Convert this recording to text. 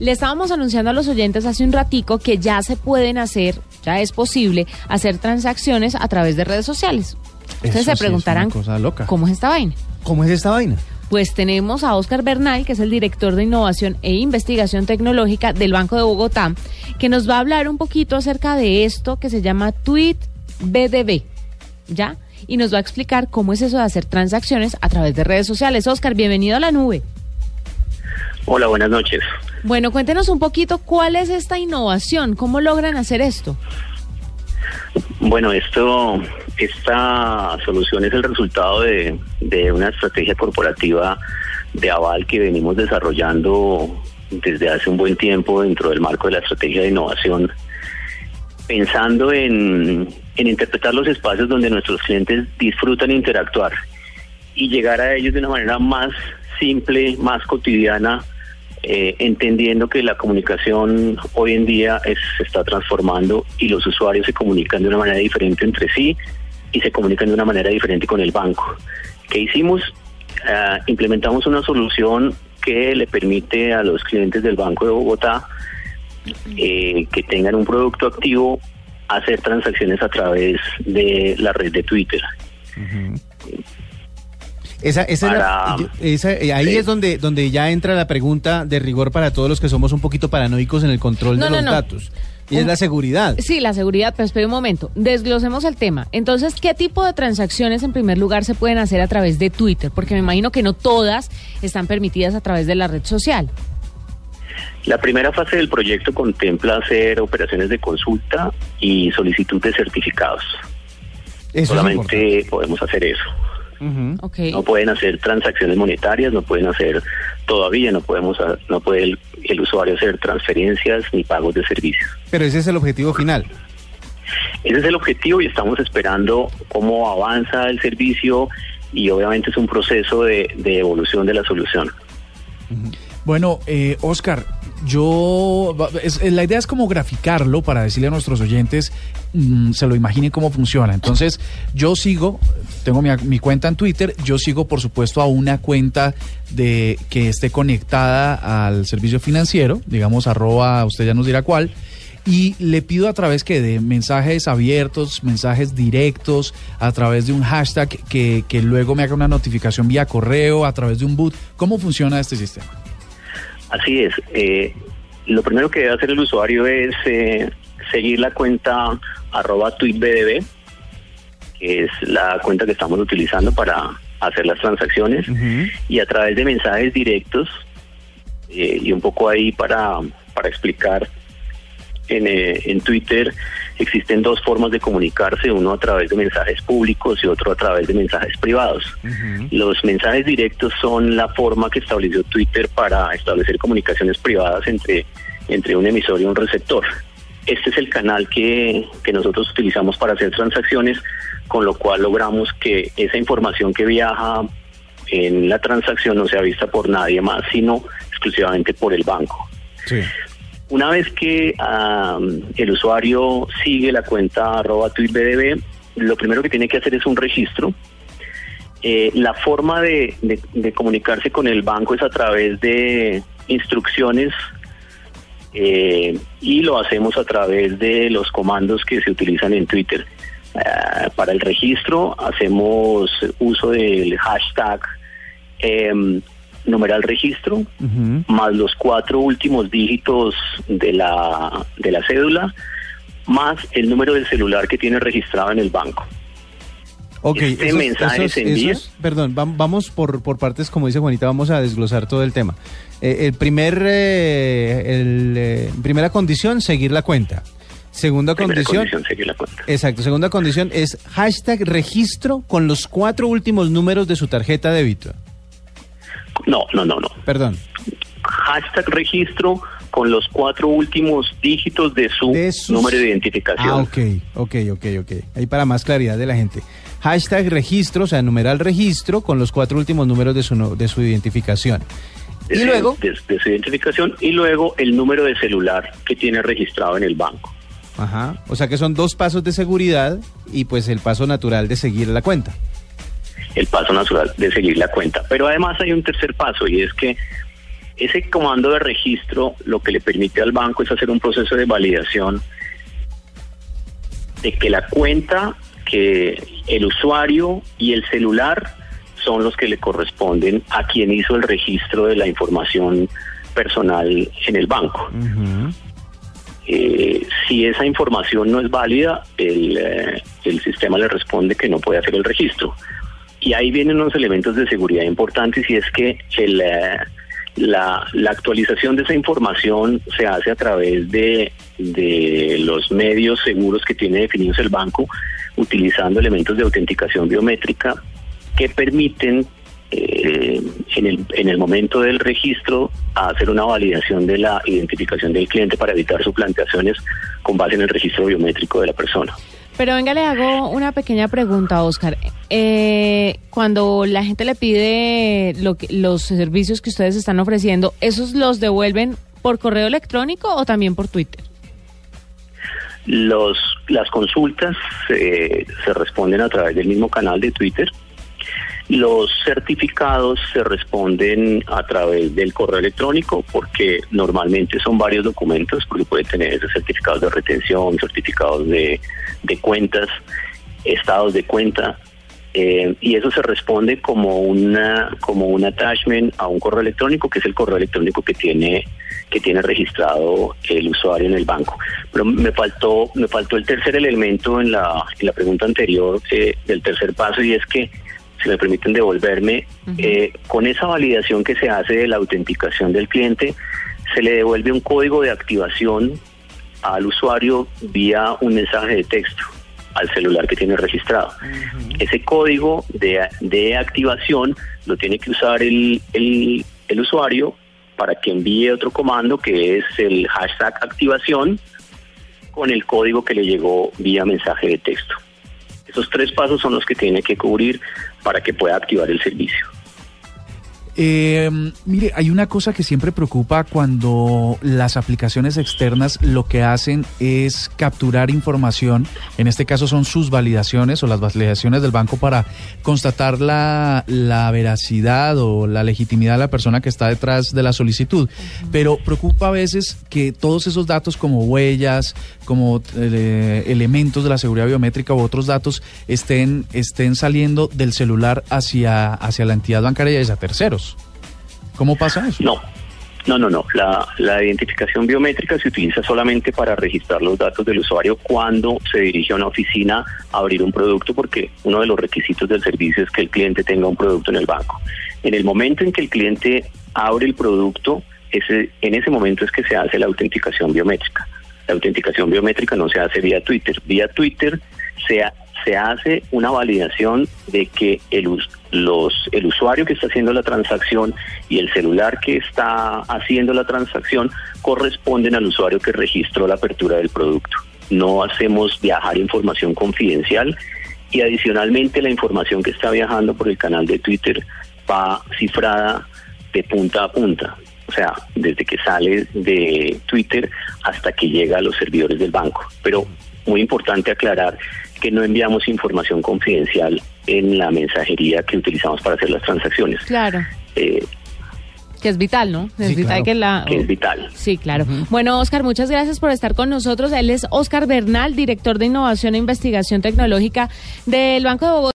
Le estábamos anunciando a los oyentes hace un ratico que ya se pueden hacer, ya es posible hacer transacciones a través de redes sociales. Ustedes Eso se sí es preguntarán, una cosa loca. ¿cómo es esta vaina? ¿Cómo es esta vaina? Pues tenemos a Oscar Bernal, que es el director de innovación e investigación tecnológica del Banco de Bogotá, que nos va a hablar un poquito acerca de esto que se llama Tweet BDB, ¿ya? Y nos va a explicar cómo es eso de hacer transacciones a través de redes sociales. Oscar, bienvenido a la nube. Hola, buenas noches. Bueno, cuéntenos un poquito cuál es esta innovación, cómo logran hacer esto. Bueno, esto, esta solución es el resultado de, de una estrategia corporativa de aval que venimos desarrollando desde hace un buen tiempo dentro del marco de la estrategia de innovación, pensando en, en interpretar los espacios donde nuestros clientes disfrutan interactuar y llegar a ellos de una manera más simple, más cotidiana, eh, entendiendo que la comunicación hoy en día es- se está transformando y los usuarios se comunican de una manera diferente entre sí y se comunican de una manera diferente con el banco. ¿Qué hicimos? Ah, implementamos una solución que le permite a los clientes del Banco de Bogotá eh, que tengan un producto activo hacer transacciones a través de la red de Twitter. Esa, esa es la- esa- eh, ahí Sí. es donde, donde ya entra la pregunta de rigor para todos los que somos un poquito paranoicos en el control No, de no, los no. datos. Y es la seguridad. Sí, la seguridad, pero espera un momento. Desglosemos el tema. Entonces, ¿qué tipo de transacciones en primer lugar se pueden hacer a través de Twitter? Porque me imagino que no todas están permitidas a través de la red social. La primera fase del proyecto contempla hacer operaciones de consulta y solicitud de certificados. Eso Solamente podemos hacer eso. No pueden hacer transacciones monetarias, no pueden hacer todavía, no podemos, ha- no puede el, el usuario hacer transferencias ni pagos de servicios. Pero ese es el objetivo final. Ese es el objetivo y estamos esperando cómo avanza el servicio y obviamente es un proceso de, de evolución de la solución. Bueno, eh, Oscar, yo la idea es como graficarlo para decirle a nuestros oyentes mm, se lo imaginen cómo funciona. Entonces, yo sigo, tengo mi, mi cuenta en Twitter, yo sigo por supuesto a una cuenta de que esté conectada al servicio financiero, digamos arroba, usted ya nos dirá cuál. Y le pido a través que de mensajes abiertos, mensajes directos, a través de un hashtag que, que luego me haga una notificación vía correo, a través de un boot. ¿Cómo funciona este sistema? Así es. eh, lo primero que debe hacer el usuario es eh, seguir la cuenta arroba tweetbdb, que es la cuenta que estamos utilizando para hacer las transacciones, y a través de mensajes directos, eh, y un poco ahí para, para explicar, en, eh, en Twitter existen dos formas de comunicarse, uno a través de mensajes públicos y otro a través de mensajes privados. Los mensajes directos son la forma que estableció Twitter para establecer comunicaciones privadas entre, entre un emisor y un receptor. Este es el canal que, que nosotros utilizamos para hacer transacciones, con lo cual logramos que esa información que viaja en la transacción no sea vista por nadie más, sino exclusivamente por el banco. Sí. Una vez que el usuario sigue la cuenta arroba tweetbdb, lo primero que tiene que hacer es un registro. Eh, la forma de, comunicarse con el banco es a través de instrucciones eh, y lo hacemos a través de los comandos que se utilizan en Twitter. Ah, para el registro hacemos uso del hashtag em, numeral registro más los cuatro últimos dígitos de la, de la cédula, más el número del celular que tiene registrado en el banco. Ok, Este mensaje se envía. perdón, vam- vamos por, por partes, como dice Juanita, vamos a desglosar todo el tema. Eh, el primer, eh, el, eh, primera condición, seguir la cuenta. Segunda Primera condición, condición, seguir la cuenta. exacto, segunda condición es hashtag registro con los cuatro últimos números de su tarjeta de débito. No, no, no, no. Perdón, Hashtag registro con los cuatro últimos dígitos de su, De sus- número de identificación. Ah, ok, ok, ok, ok. Ahí para más claridad de la gente. Hashtag registro, o sea, numeral registro con los cuatro últimos números de su, de su identificación. De Y su- luego, De, de su identificación y luego el número de celular que tiene registrado en el banco. ajá, o sea que son dos pasos de seguridad y pues el paso natural de seguir la cuenta. El paso natural de seguir la cuenta. Pero además hay un tercer paso y es que ese comando de registro lo que le permite al banco es hacer un proceso de validación de que la cuenta, que el usuario y el celular son los que le corresponden a quien hizo el registro de la información personal en el banco. Eh, si esa información no es válida, el, eh, el sistema le responde que no puede hacer el registro. Y ahí vienen unos elementos de seguridad importantes y es que eh, la, actualización de esa información se hace a través de, de los medios seguros que tiene definidos el banco, utilizando elementos de autenticación biométrica que permiten eh, en, el, en el momento del registro hacer una validación de la identificación del cliente para evitar suplantaciones con base en el registro biométrico de la persona. Pero venga, le hago una pequeña pregunta, Oscar. Eh, cuando la gente le pide lo que, los servicios que ustedes están ofreciendo, ¿esos los devuelven por correo electrónico o también por Twitter? Los, las consultas eh, se responden a través del mismo canal de Twitter. Los certificados se responden a través del correo electrónico porque normalmente son varios documentos, porque puede tener certificados de retención, certificados de, de cuentas, estados de cuenta, eh, y eso se responde como una como un attachment a un correo electrónico que es el correo electrónico que tiene que tiene registrado el usuario en el banco. Pero me faltó me faltó el tercer elemento en la en la pregunta anterior eh, del tercer paso y es que si me permiten devolverme, eh, con esa validación que se hace de la autenticación del cliente, se le devuelve un código de activación al usuario vía un mensaje de texto al celular que tiene registrado. Ese código de, de, activación lo tiene que usar el, el, el usuario para que envíe otro comando que es el hashtag activación con el código que le llegó vía mensaje de texto. Esos tres pasos son los que tiene que cubrir para que pueda activar el servicio. Eh, mire, hay una cosa que siempre preocupa cuando las aplicaciones externas lo que hacen es capturar información, en este caso son sus validaciones o las validaciones del banco para constatar la, la veracidad o la legitimidad de la persona que está detrás de la solicitud. Pero preocupa a veces que todos esos datos como huellas, como eh, elementos de la seguridad biométrica u otros datos estén, estén saliendo del celular hacia, hacia la entidad bancaria y hacia terceros. ¿Cómo pasa eso? No, no, no, no. La, identificación biométrica se utiliza solamente para registrar los datos del usuario cuando se dirige a una oficina a abrir un producto, porque uno de los requisitos del servicio es que el cliente tenga un producto en el banco. En el momento en que el cliente abre el producto, en ese momento es que se hace la autenticación biométrica. La autenticación biométrica no se hace vía Twitter. Vía Twitter se, se hace una validación de que el, los, el usuario que está haciendo la transacción y el celular que está haciendo la transacción corresponden al usuario que registró la apertura del producto. No hacemos viajar información confidencial y adicionalmente la información que está viajando por el canal de Twitter va cifrada de punta a punta. O sea, desde que sale de Twitter hasta que llega a los servidores del banco. Pero muy importante aclarar que no enviamos información confidencial en la mensajería que utilizamos para hacer las transacciones. Claro. Eh, que es vital, ¿no? Es Sí, vital claro. que la... que es vital. Sí, claro. Bueno, Oscar, muchas gracias por estar con nosotros. Él es Oscar Bernal, director de Innovación e Investigación Tecnológica del Banco de Bogotá.